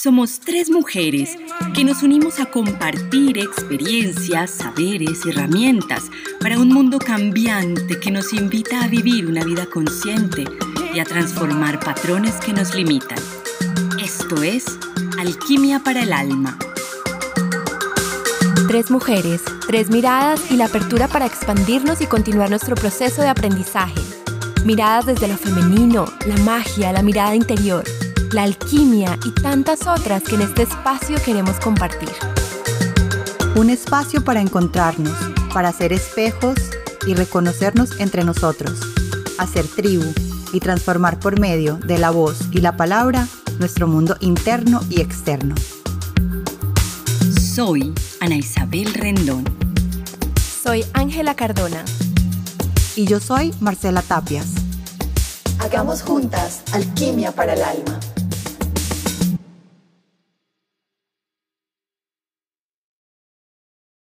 Somos tres mujeres que nos unimos a compartir experiencias, saberes y herramientas para un mundo cambiante que nos invita a vivir una vida consciente y a transformar patrones que nos limitan. Esto es Alquimia para el Alma. Tres mujeres, tres miradas y la apertura para expandirnos y continuar nuestro proceso de aprendizaje. Miradas desde lo femenino, la magia, la mirada interior la alquimia y tantas otras que en este espacio queremos compartir. Un espacio para encontrarnos, para ser espejos y reconocernos entre nosotros, hacer tribu y transformar por medio de la voz y la palabra nuestro mundo interno y externo. Soy Ana Isabel Rendón. Soy Ángela Cardona. Y yo soy Marcela Tapias. Hagamos juntas alquimia para el alma.